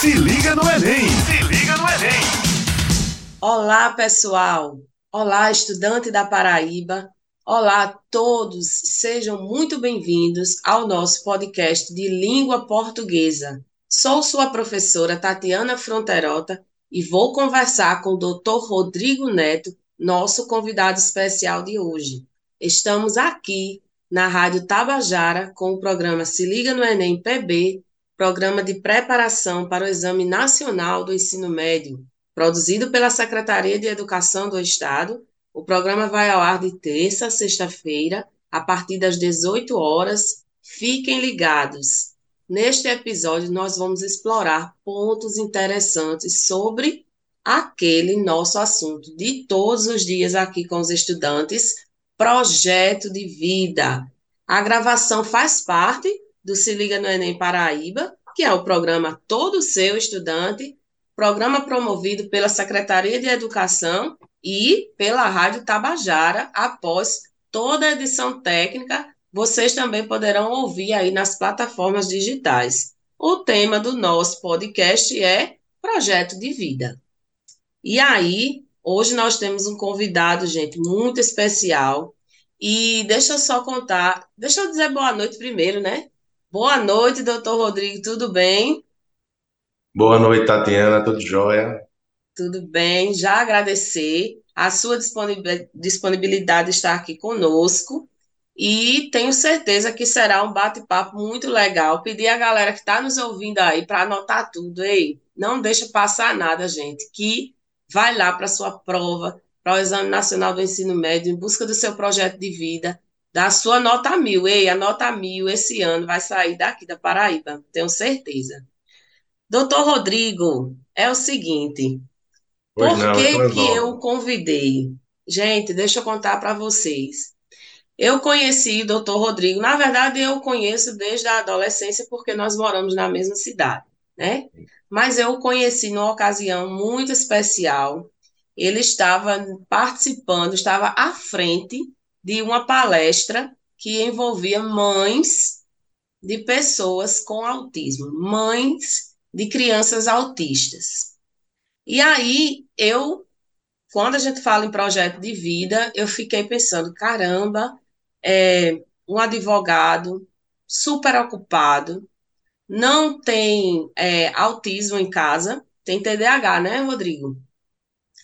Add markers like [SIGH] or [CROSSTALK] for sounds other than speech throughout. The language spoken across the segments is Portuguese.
Se liga no Enem! Se liga no Enem! Olá, pessoal! Olá, estudante da Paraíba! Olá a todos! Sejam muito bem-vindos ao nosso podcast de língua portuguesa. Sou sua professora Tatiana Fronterota e vou conversar com o Dr. Rodrigo Neto, nosso convidado especial de hoje. Estamos aqui na Rádio Tabajara com o programa Se Liga no Enem PB, programa de preparação para o Exame Nacional do Ensino Médio, produzido pela Secretaria de Educação do Estado. O programa vai ao ar de terça a sexta-feira, a partir das 18 horas. Fiquem ligados. Neste episódio, nós vamos explorar pontos interessantes sobre aquele nosso assunto de todos os dias aqui com os estudantes, projeto de vida. A gravação faz parte do Se Liga no Enem Paraíba, que é o programa Todo Seu Estudante, programa promovido pela Secretaria de Educação e pela Rádio Tabajara, após toda a edição técnica, vocês também poderão ouvir aí nas plataformas digitais. O tema do nosso podcast é Projeto de Vida. E aí, hoje nós temos um convidado, gente, muito especial. E deixa eu só contar, deixa eu dizer boa noite primeiro, né? Boa noite, doutor Rodrigo, tudo bem? Boa noite, Tatiana, tudo jóia? Tudo bem, já agradecer a sua disponibilidade de estar aqui conosco e tenho certeza que será um bate-papo muito legal. Pedir a galera que está nos ouvindo aí para anotar tudo, ei, não deixa passar nada, gente, que vai lá para a sua prova, para o Exame Nacional do Ensino Médio, em busca do seu projeto de vida, da sua nota mil. Ei, a nota mil esse ano vai sair daqui da Paraíba, tenho certeza. Doutor Rodrigo, é o seguinte, por não, que, que eu o convidei? Gente, deixa eu contar para vocês. Eu conheci o doutor Rodrigo, na verdade, eu o conheço desde a adolescência, porque nós moramos na mesma cidade, né? Mas eu o conheci numa ocasião muito especial. Ele estava participando, estava à frente de uma palestra que envolvia mães de pessoas com autismo, mães de crianças autistas. E aí eu, quando a gente fala em projeto de vida, eu fiquei pensando, caramba, é, um advogado super ocupado, não tem é, autismo em casa, tem TDAH, né, Rodrigo?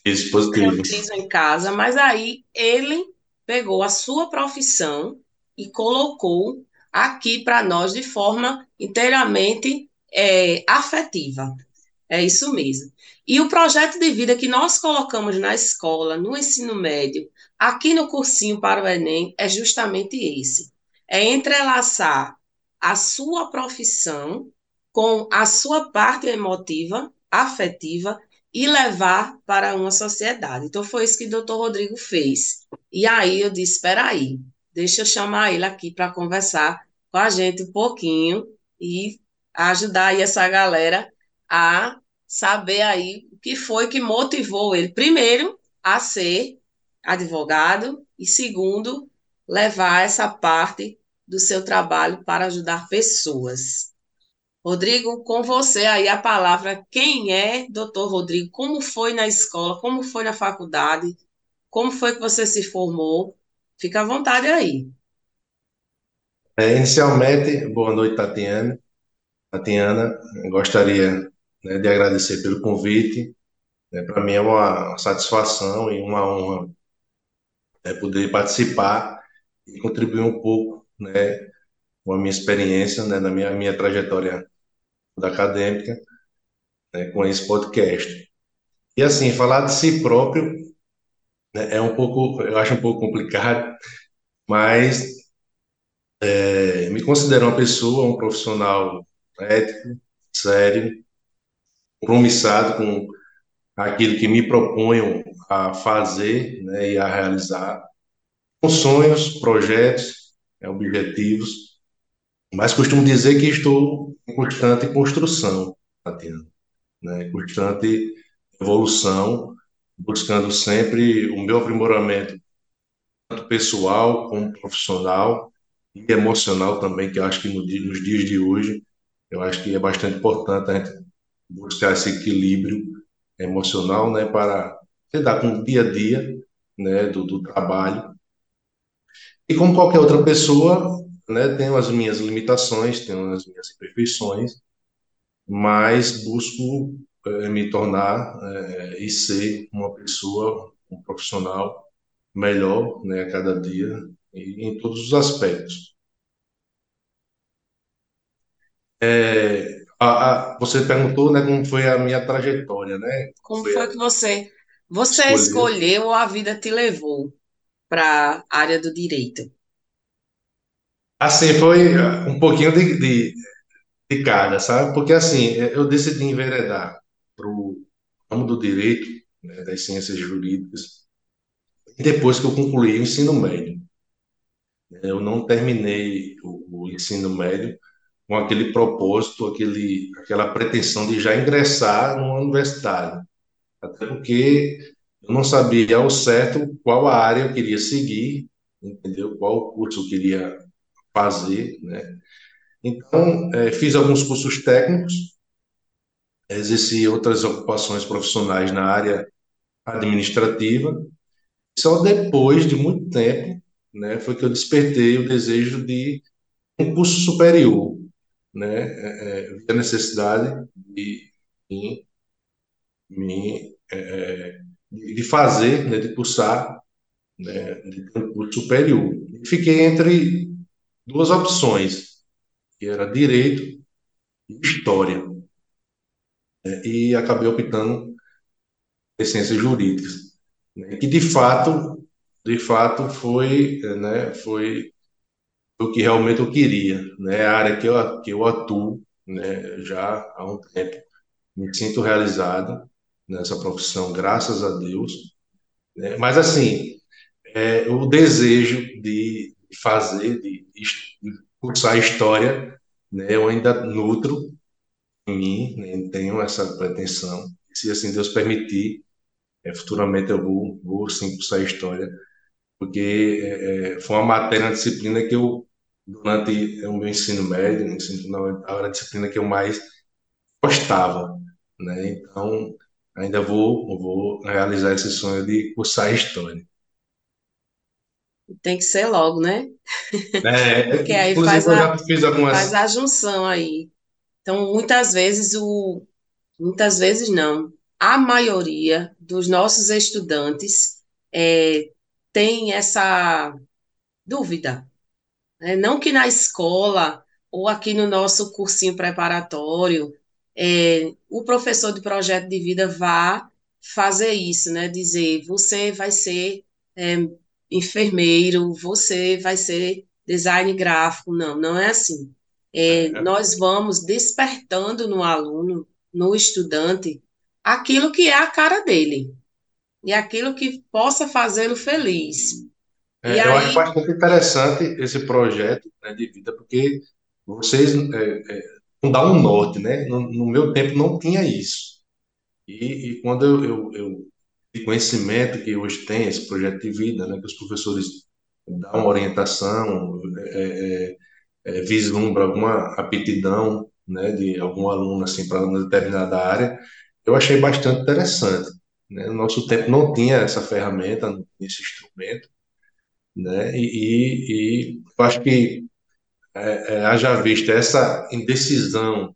Isso, positivo. Tem autismo em casa, mas aí ele pegou a sua profissão e colocou aqui para nós de forma inteiramente é, afetiva. É isso mesmo. E o projeto de vida que nós colocamos na escola, no ensino médio, aqui no cursinho para o Enem, é justamente esse: é entrelaçar a sua profissão com a sua parte emotiva, afetiva e levar para uma sociedade. Então, foi isso que o doutor Rodrigo fez. E aí eu disse: espera aí, deixa eu chamar ele aqui para conversar com a gente um pouquinho e ajudar aí essa galera a saber aí o que foi que motivou ele, primeiro, a ser advogado e, segundo, levar essa parte do seu trabalho para ajudar pessoas. Rodrigo, com você aí a palavra. Quem é doutor Rodrigo? Como foi na escola? Como foi na faculdade? Como foi que você se formou? Fica à vontade aí. É, inicialmente, boa noite, Tatiana. Tatiana, gostaria né, de agradecer pelo convite. Né, Para mim é uma satisfação e uma honra né, poder participar e contribuir um pouco né, com a minha experiência, né, na minha, minha trajetória da acadêmica né, com esse podcast. E assim, falar de si próprio né, é um pouco, eu acho um pouco complicado, mas é, me considero uma pessoa, um profissional ético, sério, compromissado com aquilo que me proponho a fazer né, e a realizar, com sonhos, projetos, né, objetivos, mas costumo dizer que estou constante construção, Tatiana, né? constante evolução, buscando sempre o meu aprimoramento, tanto pessoal como profissional e emocional também, que acho que no dia, nos dias de hoje, eu acho que é bastante importante a gente buscar esse equilíbrio emocional, né, para lidar com o dia a dia, né, do, do trabalho. E como qualquer outra pessoa, né, tenho as minhas limitações, tenho as minhas imperfeições, mas busco é, me tornar é, e ser uma pessoa, um profissional melhor, né, a cada dia e em todos os aspectos. É, a, a, você perguntou, né, como foi a minha trajetória, né? Como foi, foi que você você escolheu, escolheu ou a vida te levou para a área do direito? Assim, foi um pouquinho de, de, de cada, sabe? Porque assim, eu decidi enveredar para o ramo do direito, né, das ciências jurídicas, depois que eu concluí o ensino médio. Eu não terminei o, o ensino médio com aquele propósito, aquele, aquela pretensão de já ingressar numa universidade. Até porque eu não sabia ao certo qual a área eu queria seguir, entendeu? Qual curso eu queria fazer, né? Então, é, fiz alguns cursos técnicos, exerci outras ocupações profissionais na área administrativa. Só depois de muito tempo, né, foi que eu despertei o desejo de um curso superior, né, é, é, a necessidade de, de, de, é, de fazer, né, de cursar né, de um curso superior. fiquei entre duas opções, que era direito e história. Né, e acabei optando por ciências jurídicas, né, que de fato, de fato foi, né, foi o que realmente eu queria, né, a área que eu, que eu atuo, né, já há um tempo. Me sinto realizado nessa profissão, graças a Deus. Né? Mas, assim, é, o desejo de fazer, de, de cursar história, né, eu ainda nutro em mim, né, tenho essa pretensão. Se assim Deus permitir, é, futuramente eu vou, vou sim cursar história, porque é, é foi uma matéria, uma disciplina que eu, durante o meu ensino médio, ensino fundamental, era a disciplina que eu mais gostava. Né? Então, ainda vou, vou realizar esse sonho de cursar história. Tem que ser logo, né? É, [LAUGHS] Porque aí faz a, faz a junção aí. Então, muitas vezes o muitas vezes não. A maioria dos nossos estudantes é, tem essa dúvida. Né? Não que na escola ou aqui no nosso cursinho preparatório é, o professor de projeto de vida vá fazer isso, né? Dizer, você vai ser é, enfermeiro, você vai ser design gráfico. Não, não é assim. É, é. Nós vamos despertando no aluno, no estudante, aquilo que é a cara dele e aquilo que possa fazê-lo feliz. É, eu aí... acho bastante interessante esse projeto né, de vida, porque vocês é, é, não dá um norte, né? No, no, meu tempo não tinha isso. E, e quando eu, eu, eu conhecimento que hoje tem esse projeto de vida, né, que os professores dão uma orientação, é, é, é, vislumbra alguma aptidão, né, de algum aluno assim para uma determinada área, eu achei bastante interessante. Né? No nosso tempo não tinha essa ferramenta, não tinha esse instrumento, né? E, e, e acho que é, é, haja vista essa indecisão,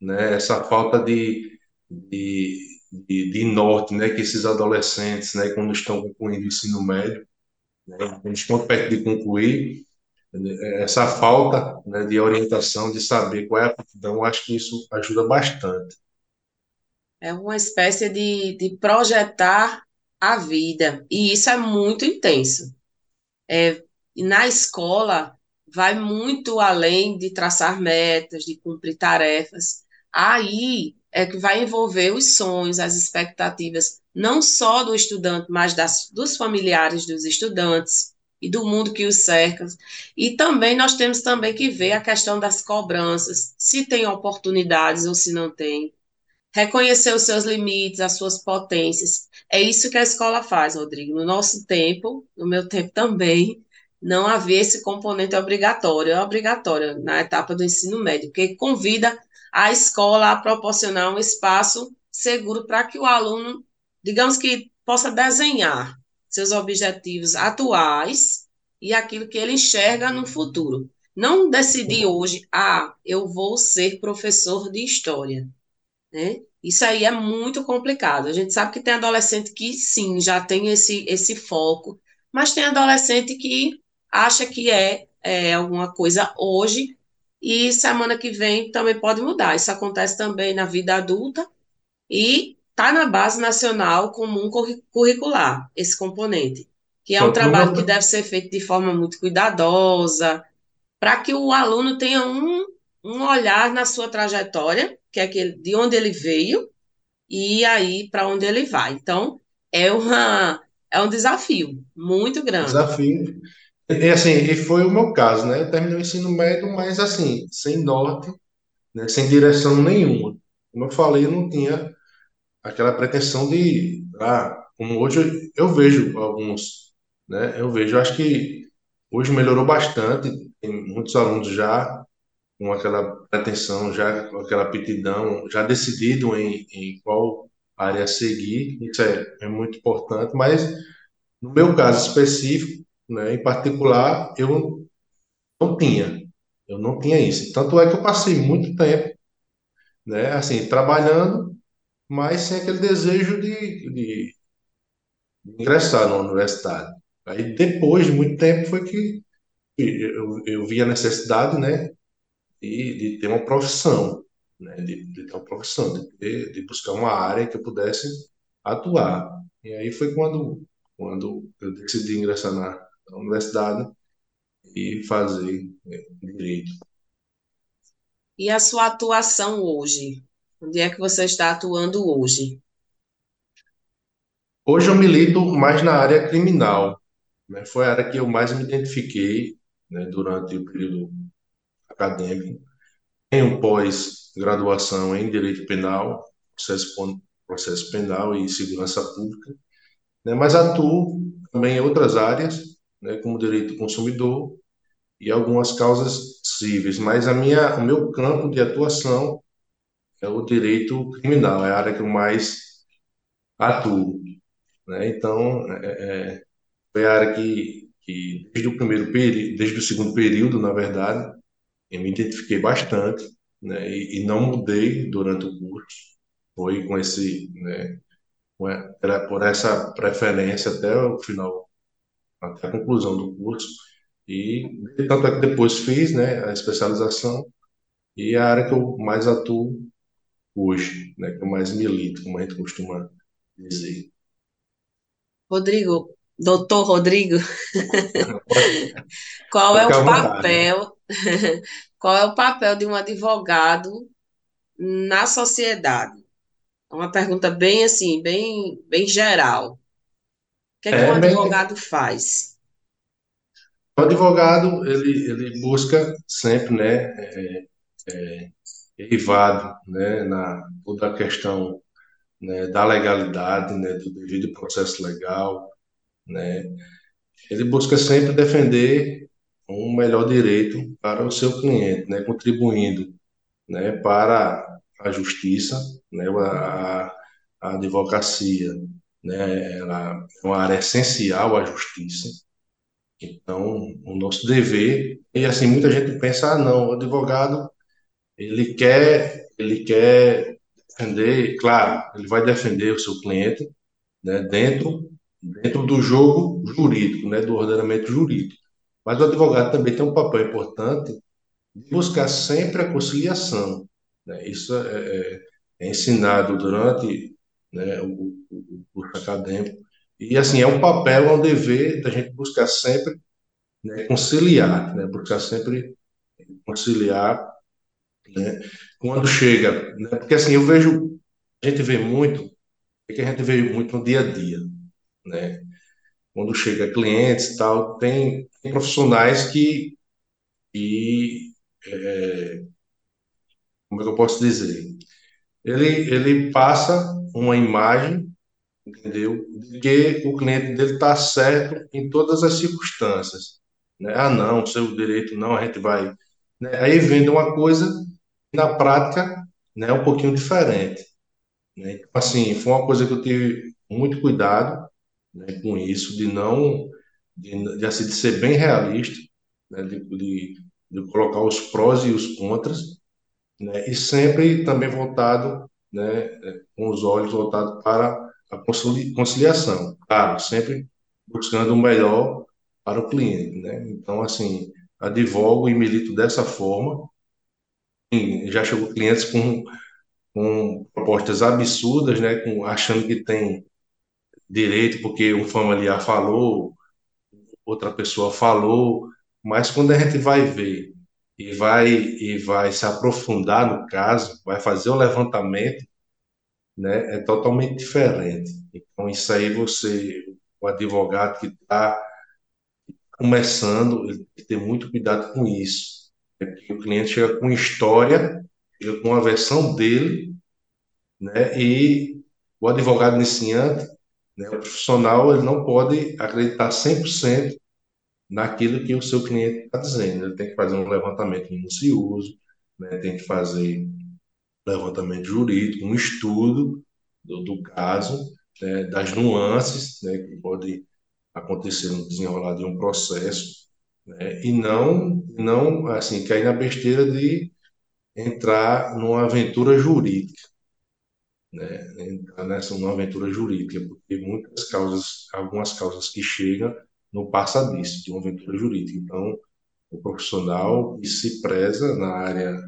né? Essa falta de, de, de, de, norte, né? Que esses adolescentes, né? Quando estão concluindo o ensino médio, né? quando estão perto de concluir, essa falta né, de orientação, de saber qual é a aptidão, acho que isso ajuda bastante. É uma espécie de, de projetar a vida, e isso é muito intenso. É, na escola, vai muito além de traçar metas, de cumprir tarefas. Aí é que vai envolver os sonhos, as expectativas, não só do estudante, mas das, dos familiares dos estudantes e do mundo que os cerca. E também nós temos também que ver a questão das cobranças, se tem oportunidades ou se não tem. Reconhecer os seus limites, as suas potências. É isso que a escola faz, Rodrigo. No nosso tempo, no meu tempo também, não havia esse componente obrigatório, é obrigatório na etapa do ensino médio, que convida a escola a proporcionar um espaço seguro para que o aluno, digamos que possa desenhar seus objetivos atuais e aquilo que ele enxerga no futuro. Não decidir hoje, ah, eu vou ser professor de história. Né? Isso aí é muito complicado. A gente sabe que tem adolescente que sim, já tem esse, esse foco, mas tem adolescente que acha que é, é alguma coisa hoje e semana que vem também pode mudar. Isso acontece também na vida adulta e está na base nacional comum curricular, esse componente, que é um trabalho que deve ser feito de forma muito cuidadosa, para que o aluno tenha um, um olhar na sua trajetória, que é aquele, de onde ele veio, e aí para onde ele vai. Então, é, uma, é um desafio muito grande. Desafio. E assim, e foi o meu caso, né? Eu terminei o ensino médio, mas assim, sem norte, né? sem direção nenhuma. Como eu falei, eu não tinha aquela pretensão de, ah, como hoje eu vejo alguns, né? Eu vejo, acho que hoje melhorou bastante, tem muitos alunos já com aquela pretensão, já com aquela aptidão, já decidido em, em qual área seguir, isso é, é muito importante, mas no meu caso específico, né, em particular, eu não tinha, eu não tinha isso. Tanto é que eu passei muito tempo, né, assim, trabalhando mas sem aquele desejo de, de ingressar na universidade. Aí depois de muito tempo foi que eu, eu vi a necessidade, né, de, de ter uma profissão, né, de, de ter uma profissão, de, de buscar uma área que eu pudesse atuar. E aí foi quando, quando eu decidi ingressar na, na universidade e fazer é, direito. E a sua atuação hoje? Onde é que você está atuando hoje? Hoje eu milito mais na área criminal. Né? Foi a área que eu mais me identifiquei né, durante o período acadêmico. Tenho pós-graduação em Direito Penal, processo, processo Penal e Segurança Pública, né? mas atuo também em outras áreas, né, como Direito do Consumidor e algumas causas cíveis. Mas a minha, o meu campo de atuação é o direito criminal, é a área que eu mais atuo. Né? Então, é, é, foi a área que, que, desde o primeiro período, desde o segundo período, na verdade, eu me identifiquei bastante, né? e, e não mudei durante o curso. Foi com esse, né, por essa preferência até o final, até a conclusão do curso. E tanto é que depois fiz né, a especialização e a área que eu mais atuo hoje, né, que eu mais milito, como a gente costuma dizer. Rodrigo, doutor Rodrigo, [LAUGHS] qual é o papel, [LAUGHS] qual é o papel de um advogado na sociedade? É uma pergunta bem assim, bem, bem geral. O que é que é, um advogado bem... faz? O advogado, ele, ele busca sempre, né, é, é, derivado né, na toda a questão né, da legalidade, né, do devido processo legal, né, ele busca sempre defender um melhor direito para o seu cliente, né, contribuindo né, para a justiça, né, a, a advocacia, né, ela é uma área essencial à justiça. Então, o nosso dever, e assim, muita gente pensa, ah, não, o advogado ele quer, ele quer defender, claro, ele vai defender o seu cliente, né, dentro, dentro do jogo jurídico, né, do ordenamento jurídico. Mas o advogado também tem um papel importante de buscar sempre a conciliação. Né? Isso é, é, é ensinado durante né, o, o, curso acadêmico. E, assim, é um papel, é um dever da gente buscar sempre né, conciliar, né, buscar sempre conciliar né? Quando chega, né? Porque assim, eu vejo, a gente vê muito, é que a gente vê muito no dia a dia, né? Quando chega clientes tal, tem, tem profissionais que, que é, como é que eu posso dizer? Ele, ele passa uma imagem, entendeu? De que o cliente dele está certo em todas as circunstâncias. Né? Ah, não, seu direito não, a gente vai. Né? Aí vende uma coisa na prática né, um pouquinho diferente. Né? Então, assim, foi uma coisa que eu tive muito cuidado né, com isso, de não, de, de, assim, de ser bem realista, né, de, de, de, colocar os prós e os contras, né, e sempre também voltado, né, com os olhos voltados para a conciliação, claro, sempre buscando o melhor para o cliente, né? Então, assim, advogo e milito dessa forma. Já chegou clientes com, com propostas absurdas, né? Com, achando que tem direito porque um familiar falou, outra pessoa falou, mas quando a gente vai ver e vai e vai se aprofundar no caso, vai fazer o levantamento, né, é totalmente diferente. Então isso aí você, o advogado que está começando, ele tem que ter muito cuidado com isso. É porque o cliente chega com história, chega com a versão dele, né, e o advogado iniciante né? O profissional ele não pode acreditar 100% naquilo que o seu cliente está dizendo. Ele tem que fazer um levantamento minucioso, né? tem que fazer levantamento jurídico, um estudo do, do caso, né? das nuances né? que pode acontecer no desenrolar de um processo, né? e não, não assim, cair na besteira de entrar numa aventura jurídica né, entrar nessa uma aventura jurídica, porque muitas causas, algumas causas que chegam não passa disso, de uma aventura jurídica. Então, o profissional que se preza na área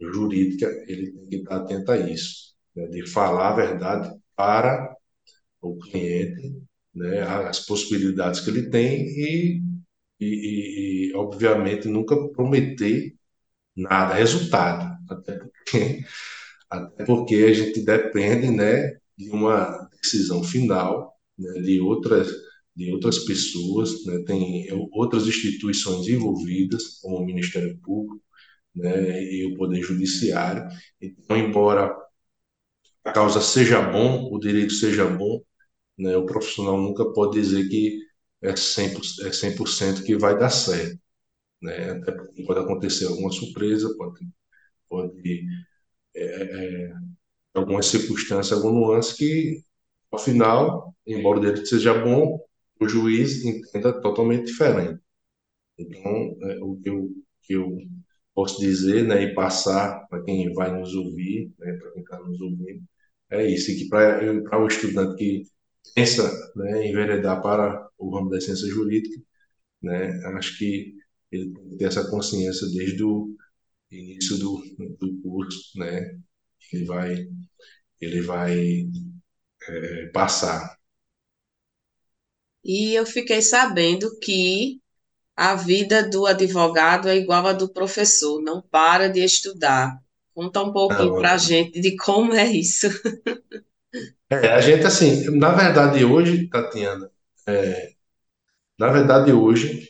jurídica, ele tem que estar atento a isso, né, de falar a verdade para o cliente, né, as possibilidades que ele tem e, e, e, obviamente, nunca prometer nada, resultado, até porque até porque a gente depende, né, de uma decisão final, né, de outras de outras pessoas, né, tem outras instituições envolvidas, como o Ministério Público, né, e o Poder Judiciário. Então, embora a causa seja bom, o direito seja bom, né, o profissional nunca pode dizer que é 100%, é 100 que vai dar certo. Né? Até pode acontecer alguma surpresa, pode, pode é, é, algumas circunstâncias, alguma nuance que, ao final, embora o direito seja bom, o juiz entenda totalmente diferente. Então, é, o que eu, que eu posso dizer né, e passar para quem vai nos ouvir, né, para quem está nos ouvindo, é isso, que para o estudante que pensa né, em enveredar para o ramo da ciência jurídica, né, acho que ele tem que ter essa consciência desde o início do, do curso, né? Ele vai, ele vai é, passar. E eu fiquei sabendo que a vida do advogado é igual a do professor, não para de estudar. Conta um pouquinho para a gente de como é isso. É, a gente, assim, na verdade, hoje, Tatiana, é, na verdade, hoje,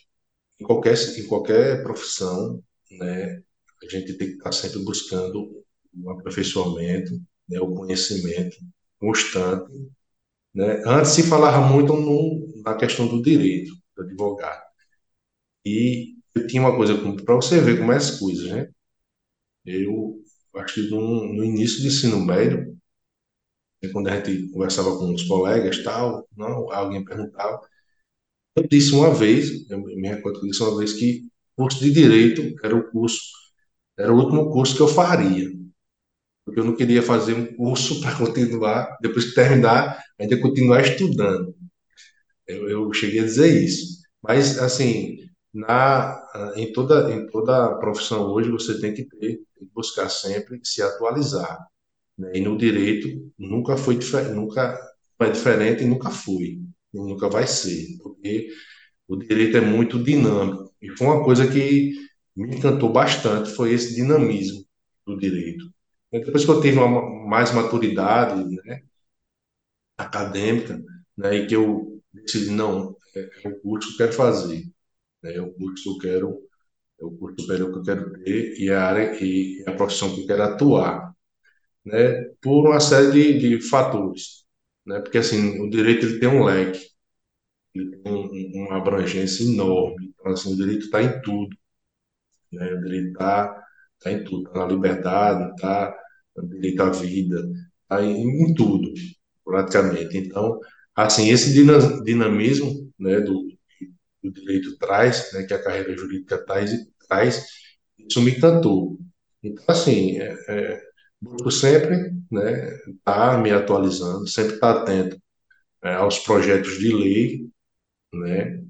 em qualquer, em qualquer profissão, né, a gente tem que estar sempre buscando o aperfeiçoamento, né, o conhecimento constante. Né? Antes se falava muito no, na questão do direito, do advogado. E eu tinha uma coisa, para você ver como é as coisas, né? Eu acho que no, no início do ensino médio, né, quando a gente conversava com os colegas tal, não, alguém perguntava, eu disse uma vez, eu me recordo que eu disse uma vez que curso de direito era o curso era o último curso que eu faria. Porque eu não queria fazer um curso [LAUGHS] para continuar, depois de terminar, ainda continuar estudando. Eu, eu cheguei a dizer isso. Mas, assim, na, em, toda, em toda profissão hoje, você tem que ter, que buscar sempre se atualizar. Né? E no direito, nunca foi nunca foi diferente e nunca foi. Nunca vai ser. Porque o direito é muito dinâmico. E foi uma coisa que me encantou bastante foi esse dinamismo do direito. Depois que eu tive uma mais maturidade né, acadêmica, né, e que eu decidi, não, é, é o curso que eu quero fazer, né, é o curso que eu quero, é o curso superior que eu quero ter e a área e a profissão que eu quero atuar, né, por uma série de, de fatores, né, porque assim, o direito ele tem um leque, ele tem um, uma abrangência enorme, então assim, o direito está em tudo, né? O direito está tá em tudo, está na liberdade, está direito à vida, tá em, em tudo, praticamente. Então, assim, esse dinamismo, né, do, do direito traz, né, que a carreira jurídica traz, traz isso me encantou. Então, assim, é, é, busco sempre né, tá me atualizando, sempre estar tá atento é, aos projetos de lei, né,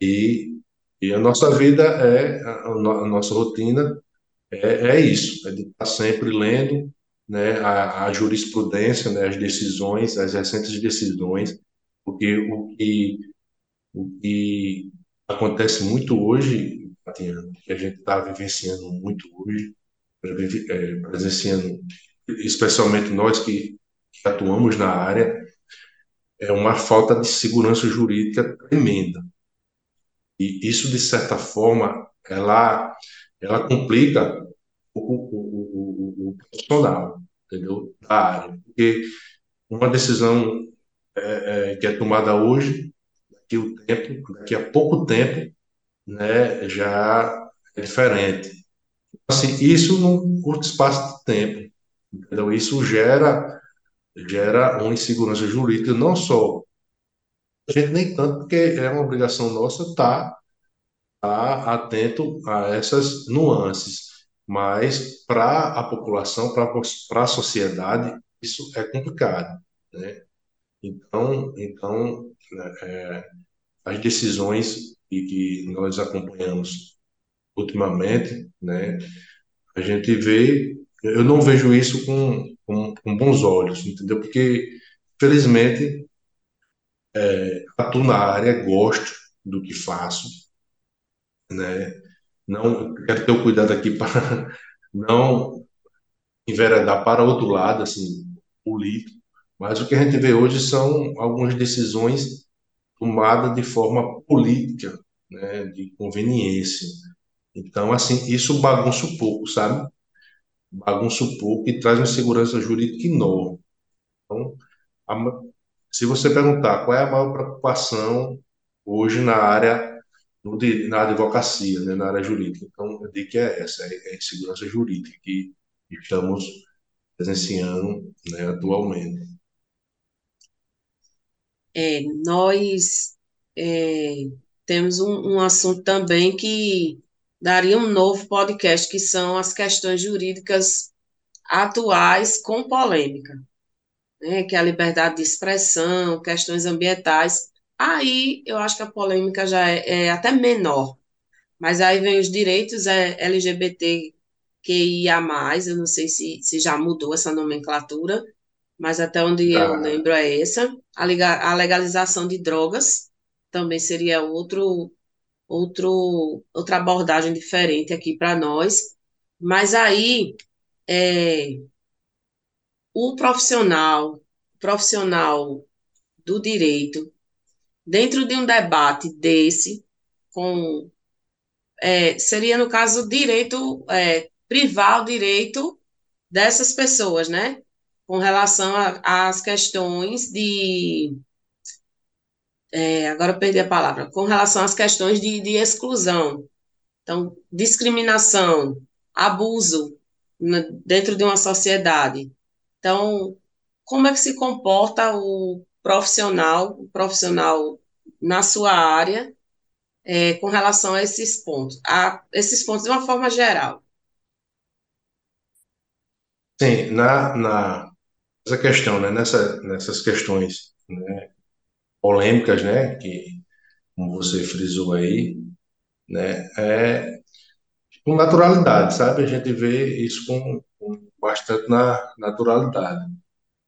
e, e a nossa vida é, a, a nossa rotina é, é isso, é de estar sempre lendo né, a, a jurisprudência, né, as decisões, as recentes decisões, porque o que, o que acontece muito hoje, que a gente está vivenciando muito hoje, é, presenciando, especialmente nós que, que atuamos na área, é uma falta de segurança jurídica tremenda. E isso, de certa forma, ela, ela complica o, o, o, o, profissional, entendeu? Da área. Porque uma decisão é, é, que é tomada hoje, daqui, o tempo, daqui a pouco tempo, né, já é diferente. Assim, isso num curto espaço de tempo. Entendeu? Isso gera, gera uma insegurança jurídica, não só a gente nem tanto, porque é uma obrigação nossa estar, tá atento a essas nuances, mas para a população, para a sociedade, isso é complicado, né? Então, então é, as decisões que, que nós acompanhamos ultimamente, né? A gente vê, eu não vejo isso com, com, com bons olhos, entendeu? Porque, felizmente, é, atuo na área, gosto do que faço, né? Não quero ter o cuidado aqui para [LAUGHS] não enveredar para outro lado, assim, político, mas o que a gente vê hoje são algumas decisões tomadas de forma política, né, de conveniência. Então, assim, isso bagunça um pouco, sabe? Bagunça um pouco e traz uma segurança jurídica enorme. Então, a, se você perguntar qual é a maior preocupação hoje na área no, na advocacia, né, na área jurídica, então eu digo que é essa, é, é segurança jurídica que estamos presenciando né, atualmente. É, nós é, temos um, um assunto também que daria um novo podcast, que são as questões jurídicas atuais com polêmica, né, que é a liberdade de expressão, questões ambientais. Aí eu acho que a polêmica já é, é até menor, mas aí vem os direitos é, LGBTQIA+, eu não sei se, se já mudou essa nomenclatura, mas até onde eu lembro é essa. A, a legalização de drogas também seria outro outro, outra abordagem diferente aqui para nós. Mas aí, é, o profissional, profissional do direito, dentro de um debate desse, com é, seria, no caso, direito, é, privar o direito dessas pessoas, né? Com relação às questões de é, agora perdi a palavra, com relação às questões de, de exclusão. Então, discriminação, abuso na, dentro de uma sociedade. Então, como é que se comporta o profissional, profissional na sua área, é, com relação a esses pontos, a esses pontos de uma forma geral? Sim, na, na essa questão, né, nessa, nessas questões né, polêmicas, né, que como você frisou aí, né, é com naturalidade, sabe? A gente vê isso com, com bastante na naturalidade,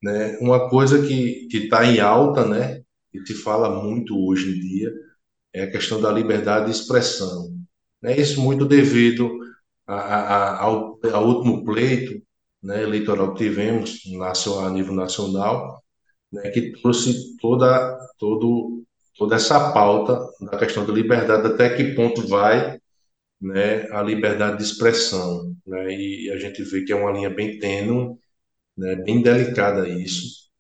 né? Uma coisa que está em alta, né, e se fala muito hoje em dia é a questão da liberdade de expressão, né? Isso muito devido a, a, ao, ao último pleito, né, eleitoral que tivemos nacional, a nível nacional, né, que trouxe toda, todo, toda essa pauta da questão da liberdade, até que ponto vai né, a liberdade de expressão. Né, e a gente vê que é uma linha bem tênue, né, bem delicada isso.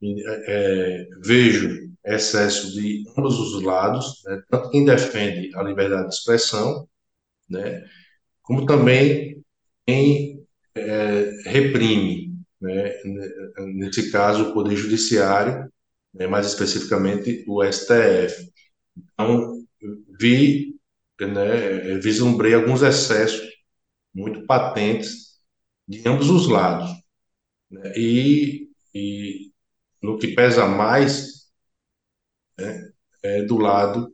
E, é, vejo excesso de ambos os lados, né, tanto quem defende a liberdade de expressão, né, como também quem é, reprime, né? nesse caso, o Poder Judiciário, né? mais especificamente o STF. Então, vi, né, vislumbrei alguns excessos muito patentes de ambos os lados. Né? E, e no que pesa mais né, é do lado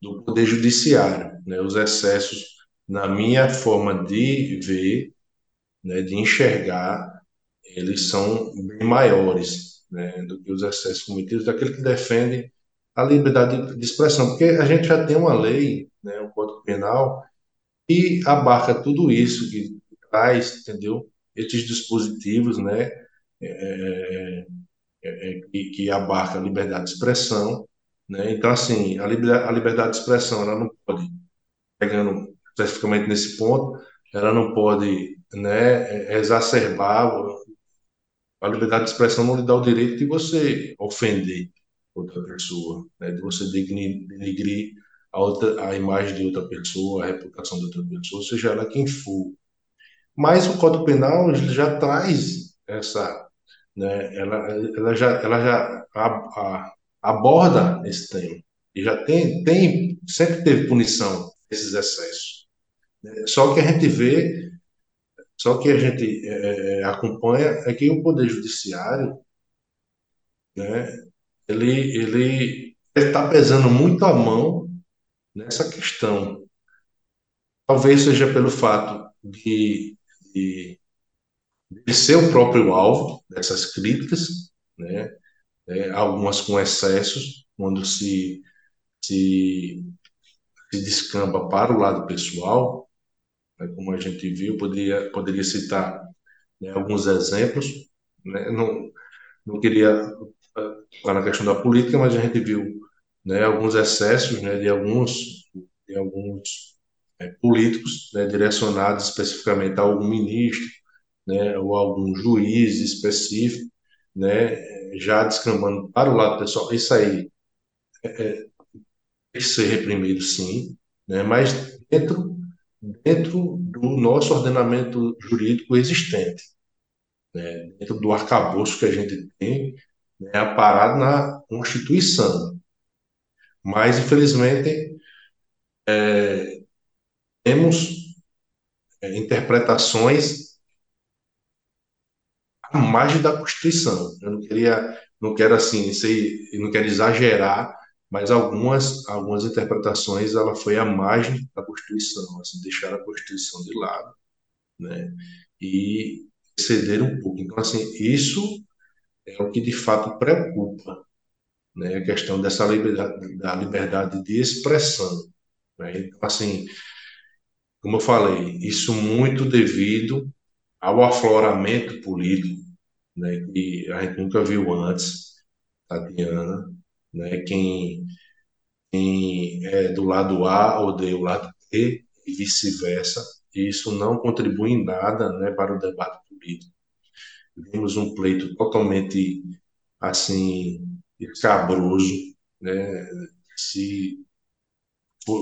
do Poder Judiciário. Né? Os excessos, na minha forma de ver, né, de enxergar, eles são bem maiores né, do que os excessos cometidos daquele que defende a liberdade de expressão, porque a gente já tem uma lei, né, um Código Penal, que abarca tudo isso, que traz, entendeu? Esses dispositivos, né, é, é, é, que, que abarca a liberdade de expressão, né? Então, assim, a liberdade, a liberdade de expressão, ela não pode, pegando especificamente nesse ponto, ela não pode, né, exacerbar a liberdade de expressão não lhe dá o direito de você ofender outra pessoa, né? de você denigrir a, outra, a imagem de outra pessoa, a reputação de outra pessoa, seja ela quem for. Mas o Código Penal já traz essa, né? ela, ela já, ela já a, a, aborda esse tema e já tem, tem sempre teve punição desses excessos. Só que a gente vê, só que a gente é, é acompanha é que o Poder Judiciário, né? Ele ele está pesando muito a mão nessa questão. Talvez seja pelo fato de, de, ser o próprio alvo dessas críticas, né? É, algumas com excessos, quando se, se, se descamba para o lado pessoal, né? como a gente viu, poderia, poderia citar né, alguns exemplos, né? não, não queria ficar na questão da política, mas a gente viu né, alguns excessos né, de alguns, de alguns políticos né, direcionados especificamente a algum ministro né, ou algum juiz específico, né, já descambando para o lado pessoal. Isso aí é, é, tem que ser reprimido, sim, né, mas dentro, dentro do nosso ordenamento jurídico existente, né, dentro do arcabouço que a gente tem, né, aparado na Constituição. Mas, infelizmente, é, temos é, interpretações à margem da Constituição. Eu não queria, não quero assim, sei, não quero exagerar, mas algumas, algumas interpretações ela foi à margem da Constituição, assim, deixar a Constituição de lado, né? E ceder um pouco. Então, assim, isso é o que de fato preocupa, né, a questão dessa liberdade, da liberdade de expressão. Né? Então, assim, como eu falei, isso muito devido ao afloramento político, né, que a gente nunca viu antes, Tatiana, né, quem, quem é do lado A odeia o lado B e vice-versa, e isso não contribui em nada né, para o debate político. Vimos um pleito totalmente assim escabroso, né? Se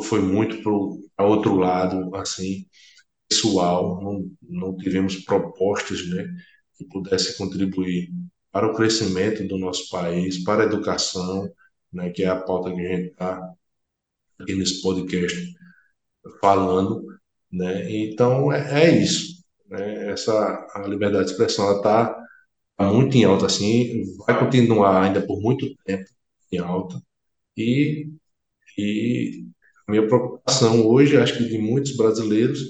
foi muito para outro lado, assim, pessoal, não, não tivemos propostas, né, que pudessem contribuir para o crescimento do nosso país, para a educação, né, que é a pauta que a gente está aqui nesse podcast falando, né? Então é, é isso, né? Essa a liberdade de expressão está Tá muito em alta, assim, vai continuar ainda por muito tempo em alta. E, e minha preocupação hoje, acho que de muitos brasileiros,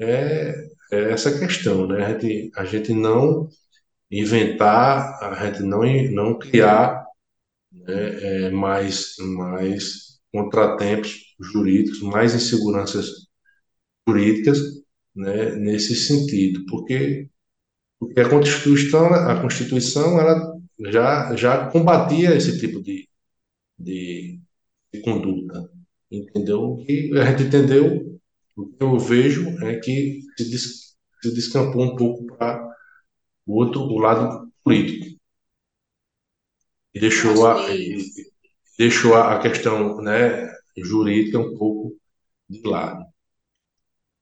é, é essa questão, né? A gente, a gente não inventar, a gente não, não criar né, é, mais, mais contratempos jurídicos, mais inseguranças jurídicas né, nesse sentido, porque porque a Constituição, a Constituição ela já, já combatia esse tipo de, de, de conduta, entendeu? E a gente entendeu, o que eu vejo é que se, des, se descampou um pouco para o outro, o lado político. E deixou a, e, deixou a questão né, jurídica um pouco de lado.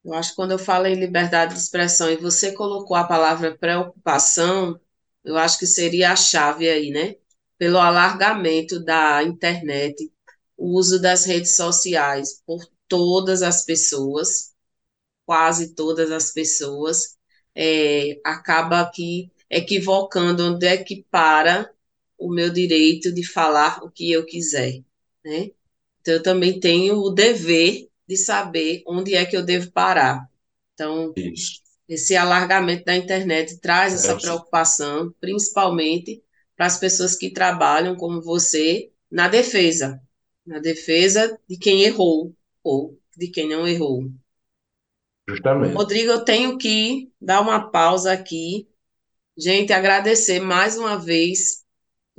Eu acho que quando eu falo em liberdade de expressão e você colocou a palavra preocupação, eu acho que seria a chave aí, né? Pelo alargamento da internet, o uso das redes sociais por todas as pessoas, quase todas as pessoas, é, acaba aqui equivocando onde é que para o meu direito de falar o que eu quiser, né? Então, eu também tenho o dever de saber onde é que eu devo parar. Então, Isso. esse alargamento da internet traz essa preocupação, principalmente para as pessoas que trabalham como você na defesa, na defesa de quem errou ou de quem não errou. justamente. Rodrigo, eu tenho que dar uma pausa aqui. Gente, agradecer mais uma vez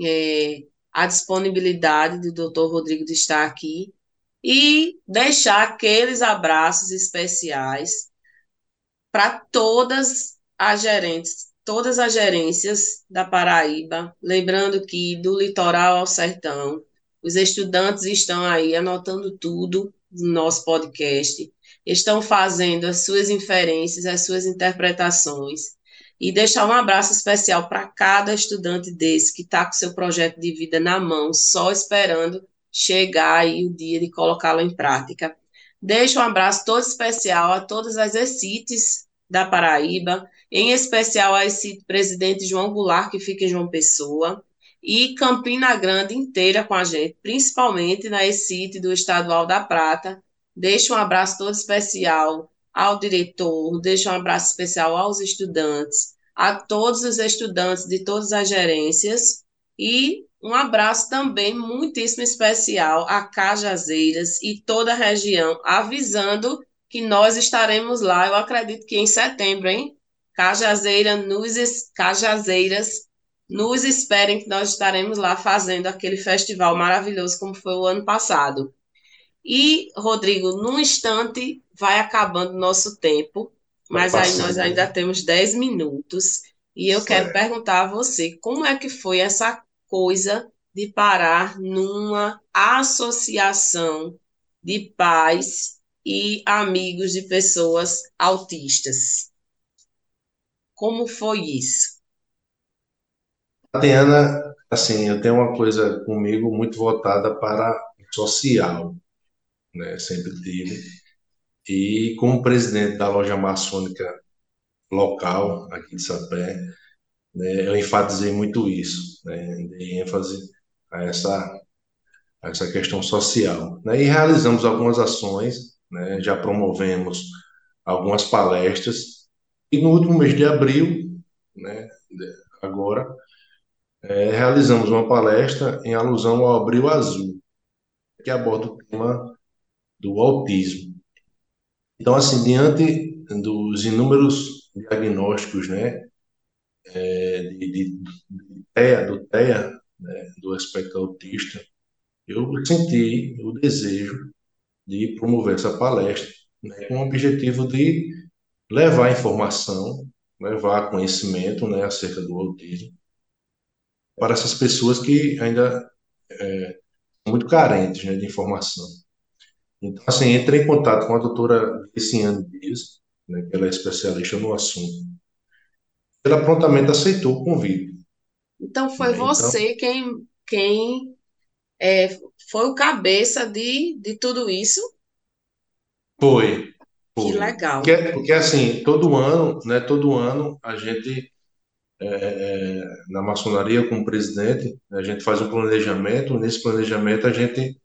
é, a disponibilidade do Dr. Rodrigo de estar aqui e deixar aqueles abraços especiais para todas as gerentes, todas as gerências da Paraíba, lembrando que do litoral ao sertão, os estudantes estão aí anotando tudo no nosso podcast, estão fazendo as suas inferências, as suas interpretações. E deixar um abraço especial para cada estudante desse que está com seu projeto de vida na mão, só esperando chegar aí o dia de colocá-lo em prática. Deixo um abraço todo especial a todas as ECITs da Paraíba, em especial a ECIT Presidente João Goulart, que fica em João Pessoa, e Campina Grande inteira com a gente, principalmente na ECIT do Estadual da Prata. Deixo um abraço todo especial ao diretor, deixo um abraço especial aos estudantes, a todos os estudantes de todas as gerências e um abraço também muitíssimo especial a Cajazeiras e toda a região, avisando que nós estaremos lá, eu acredito que em setembro, hein? Cajazeira nos, Cajazeiras, nos esperem que nós estaremos lá fazendo aquele festival maravilhoso como foi o ano passado. E, Rodrigo, num instante vai acabando nosso tempo, mas aí nós ainda temos 10 minutos. E eu quero Certo. perguntar a você, como é que foi essa coisa de parar numa associação de pais e amigos de pessoas autistas? Como foi isso? Tatiana, assim, eu tenho uma coisa comigo muito voltada para social, né? Sempre tive. E como presidente da loja maçônica local aqui de Sapé, né, eu enfatizei muito isso, né? Dei ênfase a essa, a essa questão social, né? E realizamos algumas ações, né? Já promovemos algumas palestras e no último mês de abril, né? Agora, eh, realizamos uma palestra em alusão ao Abril Azul, que aborda o tema do autismo. Então, assim, diante dos inúmeros diagnósticos, né, é, de, de, de TEA, do TEA, né, do espectro autista, eu senti o desejo de promover essa palestra, né, com o objetivo de levar informação, levar conhecimento, né, acerca do autismo para essas pessoas que ainda é, são muito carentes, né, de informação. Então, assim, entrei em contato com a doutora Luciane Dias, né, que ela é especialista no assunto. Ela prontamente aceitou o convite, Então, foi né? Então, você quem, quem é, foi o cabeça de, de tudo isso? foi, Que foi. legal. Porque, porque assim, todo ano, né, todo ano a gente, é, é, na maçonaria, como presidente, a gente faz um planejamento, nesse planejamento a gente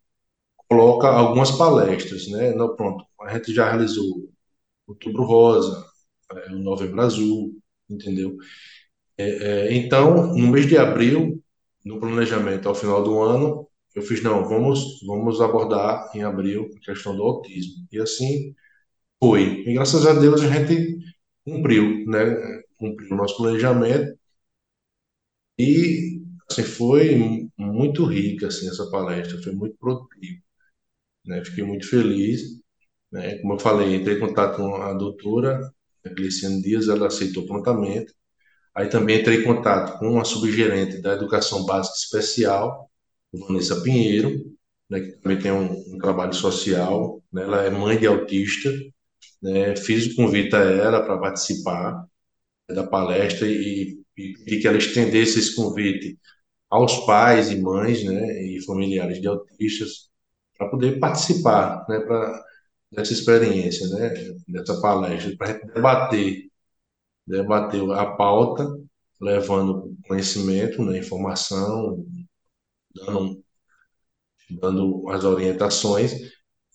coloca algumas palestras, né? Não, pronto, a gente já realizou Outubro Rosa, é, o Novembro Azul, entendeu? É, é, então, no mês de abril, no planejamento ao final do ano, eu fiz, não, vamos, vamos abordar em abril a questão do autismo. E assim foi. E graças a Deus a gente cumpriu, né? Cumpriu o nosso planejamento e assim foi muito rica assim essa palestra, foi muito produtiva, né? Fiquei muito feliz, né? Como eu falei, entrei em contato com a doutora Gliciane Dias, ela aceitou prontamente. Aí também entrei em contato com a subgerente da Educação Básica Especial, Vanessa Pinheiro, né, que também tem um, um trabalho social, né, ela é mãe de autista, né, fiz o convite a ela para participar da palestra e, e que ela estendesse esse convite aos pais e mães, né, e familiares de autistas para poder participar, né, para dessa experiência, né, dessa palestra, para debater, debater a pauta, levando conhecimento, né, informação, dando, dando as orientações.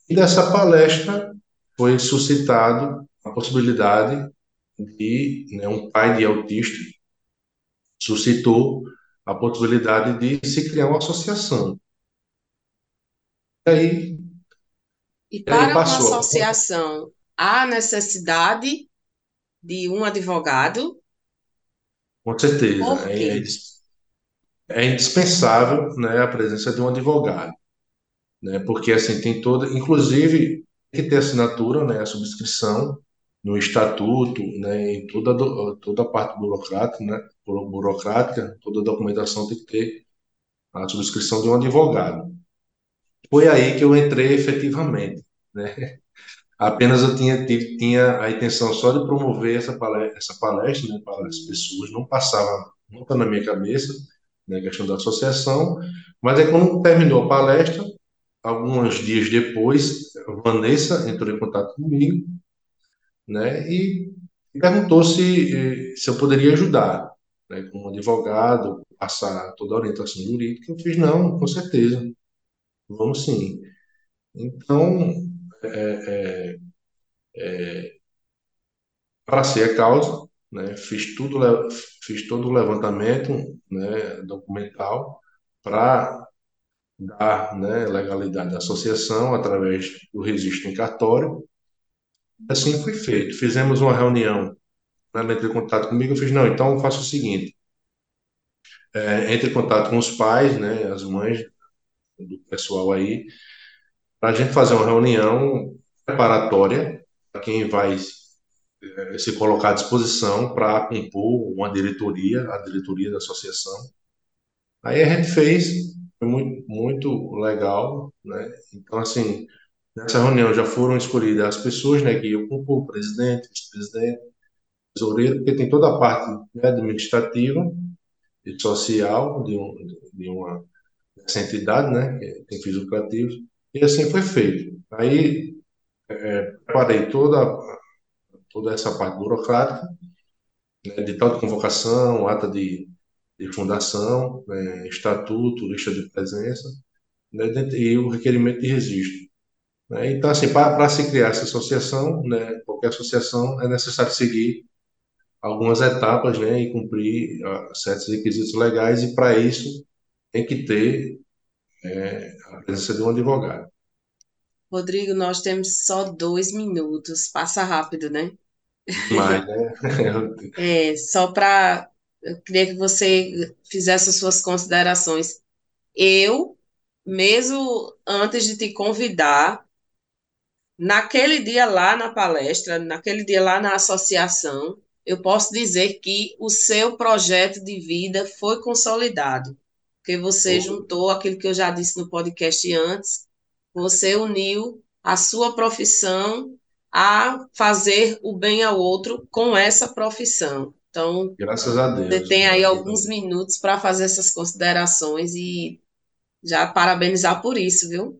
E dessa palestra foi suscitado a possibilidade de né, um pai de autista suscitou a possibilidade de se criar uma associação. E aí. E para uma associação, há necessidade de um advogado? Com certeza. É, é, é, indispensável né, a presença de um advogado. Né, porque assim tem toda. Inclusive, tem que ter assinatura, né, a subscrição no estatuto, né, em toda, toda a parte burocrática, né, burocrática, toda a documentação tem que ter a subscrição de um advogado. Foi aí que eu entrei efetivamente, né? [LAUGHS] Apenas eu tinha, tinha a intenção só de promover essa palestra, essa palestra né, para as pessoas, não passava nunca na minha cabeça né, a questão da associação, mas é quando terminou a palestra, alguns dias depois, Vanessa entrou em contato comigo né, e perguntou se, se eu poderia ajudar, né, como advogado, passar toda a orientação jurídica. Eu fiz, não, com certeza, vamos sim. Então, é, é, é, a causa, né, fiz, tudo, fiz todo o levantamento né, documental para dar né, legalidade à associação através do registro em cartório. Assim foi feito. Fizemos uma reunião, né, ela entrou em contato comigo, eu fiz, não, então faça o seguinte, é, entre em contato com os pais, né, as mães do pessoal aí, para a gente fazer uma reunião preparatória para quem vai é, se colocar à disposição para compor uma diretoria, a diretoria da associação. Aí a gente fez, foi muito, muito legal, né? Então, assim, nessa reunião já foram escolhidas as pessoas, né, que compor, o presidente, vice-presidente, tesoureiro, porque tem toda a parte né, administrativa e social de, um, de uma dessa entidade, né, que tem fins lucrativos, e assim foi feito. Aí é, preparei toda, toda essa parte burocrática, né, de tal de convocação, ata de, de fundação, né, estatuto, lista de presença, né, e o requerimento de registro. Né. Então, assim, para se criar essa associação, né, qualquer associação, é necessário seguir algumas etapas né, e cumprir uh, certos requisitos legais, e para isso tem que ter é, a presença de um advogado. Rodrigo, nós temos só dois minutos, passa rápido, né? Mas, né? [LAUGHS] é, só para. Eu queria que você fizesse as suas considerações. Eu, mesmo antes de te convidar, naquele dia lá na palestra, naquele dia lá na associação, eu posso dizer que o seu projeto de vida foi consolidado, porque você juntou aquilo que eu já disse no podcast antes, você uniu a sua profissão a fazer o bem ao outro com essa profissão. Então, graças a Deus. Você tem aí alguns minutos para fazer essas considerações e já parabenizar por isso, viu?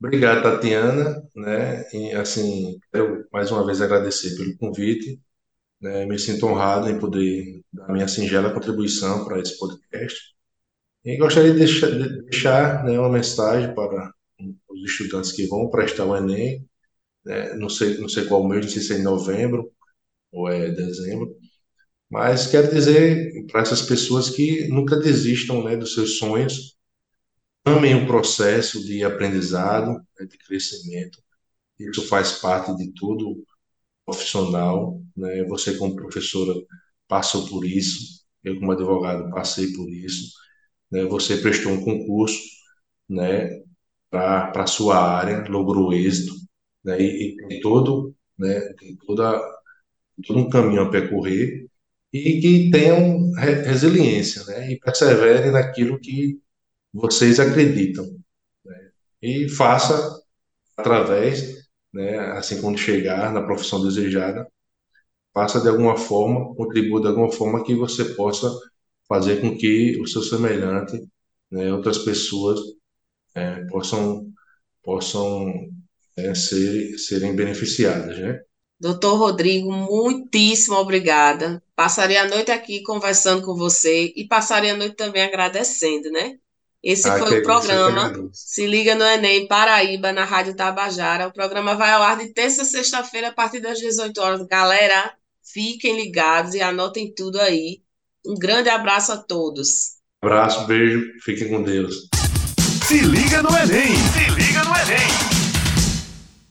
Obrigado, Tatiana, né? E assim, eu mais uma vez agradecer pelo convite né? Me sinto honrado em poder dar minha singela contribuição para esse podcast. E gostaria de deixar, de deixar né, uma mensagem para os estudantes que vão prestar o Enem. Né? Não, sei, não sei qual mês, não sei se é em novembro ou é dezembro. Mas quero dizer para essas pessoas que nunca desistam né, dos seus sonhos, amem o processo de aprendizado, né, de crescimento. Isso faz parte de tudo profissional, né? Você como professora passou por isso, eu como advogado passei por isso, né? Você prestou um concurso, né? Para para sua área, logrou êxito, né? E tem todo, né? Tem toda todo um caminho a percorrer e que tenham resiliência, né? E perseverem naquilo que vocês acreditam, né? E faça através né, assim quando chegar na profissão desejada, faça de alguma forma, contribua de alguma forma que você possa fazer com que o seu semelhante, né, outras pessoas é, possam possam é, ser, serem beneficiadas, né? Doutor Rodrigo, muitíssimo obrigada. Passarei a noite aqui conversando com você e passarei a noite também agradecendo, né? Esse Ah, foi o programa. Se Liga no Enem Paraíba, na Rádio Tabajara. O programa vai ao ar de terça a sexta-feira, a partir das 18 horas. Galera, fiquem ligados e anotem tudo aí. Um grande abraço a todos. Abraço, beijo, fiquem com Deus. Se liga no Enem! Se liga no Enem!